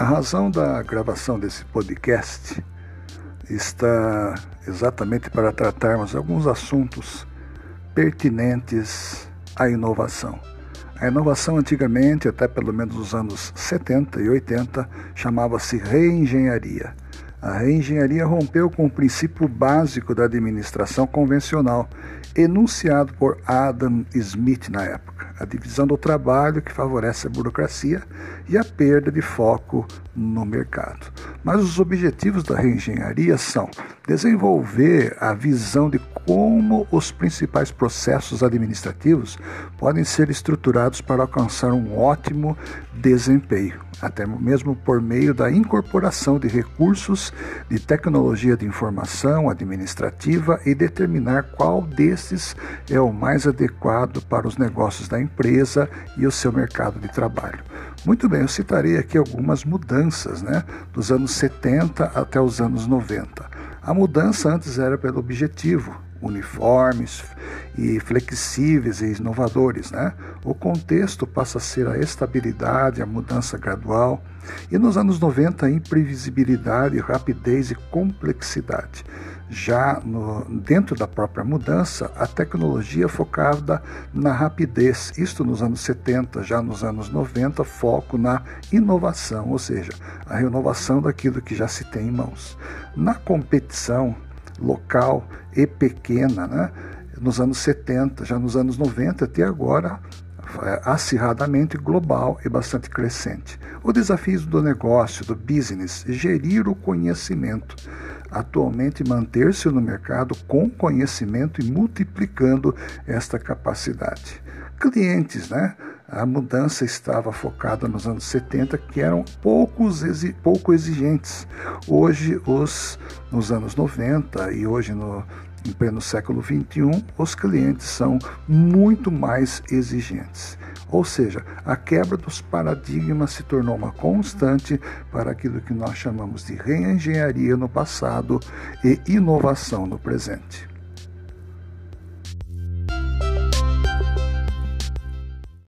A razão da gravação desse podcast está exatamente para tratarmos alguns assuntos pertinentes à inovação. A inovação antigamente, até pelo menos nos anos 70 e 80, chamava-se reengenharia. A reengenharia rompeu com o princípio básico da administração convencional, enunciado por Adam Smith na época a divisão do trabalho que favorece a burocracia e a perda de foco no mercado. Mas os objetivos da reengenharia são desenvolver a visão de como os principais processos administrativos podem ser estruturados para alcançar um ótimo desempenho, até mesmo por meio da incorporação de recursos de tecnologia de informação administrativa e determinar qual desses é o mais adequado para os negócios da empresa e o seu mercado de trabalho. Muito bem, eu citarei aqui algumas mudanças, né, dos anos 70 até os anos 90. A mudança antes era pelo objetivo, uniformes e flexíveis e inovadores. Né? O contexto passa a ser a estabilidade, a mudança gradual, e nos anos 90 a imprevisibilidade, rapidez e complexidade. Já no, dentro da própria mudança, a tecnologia focada na rapidez, isto nos anos 70, já nos anos 90, foco na inovação, ou seja, a renovação daquilo que já se tem em mãos. Na competição, local e pequena, né? nos anos 70, já nos anos 90 até agora, é, acirradamente global e bastante crescente. O desafio do negócio, do business, gerir o conhecimento. Atualmente, manter-se no mercado com conhecimento e multiplicando esta capacidade. Clientes, né? a mudança estava focada nos anos 70, que eram poucos, pouco exigentes. Hoje, os, nos anos 90 e hoje no, em pleno século XXI, os clientes são muito mais exigentes. Ou seja, a quebra dos paradigmas se tornou uma constante para aquilo que nós chamamos de reengenharia no passado e inovação no presente.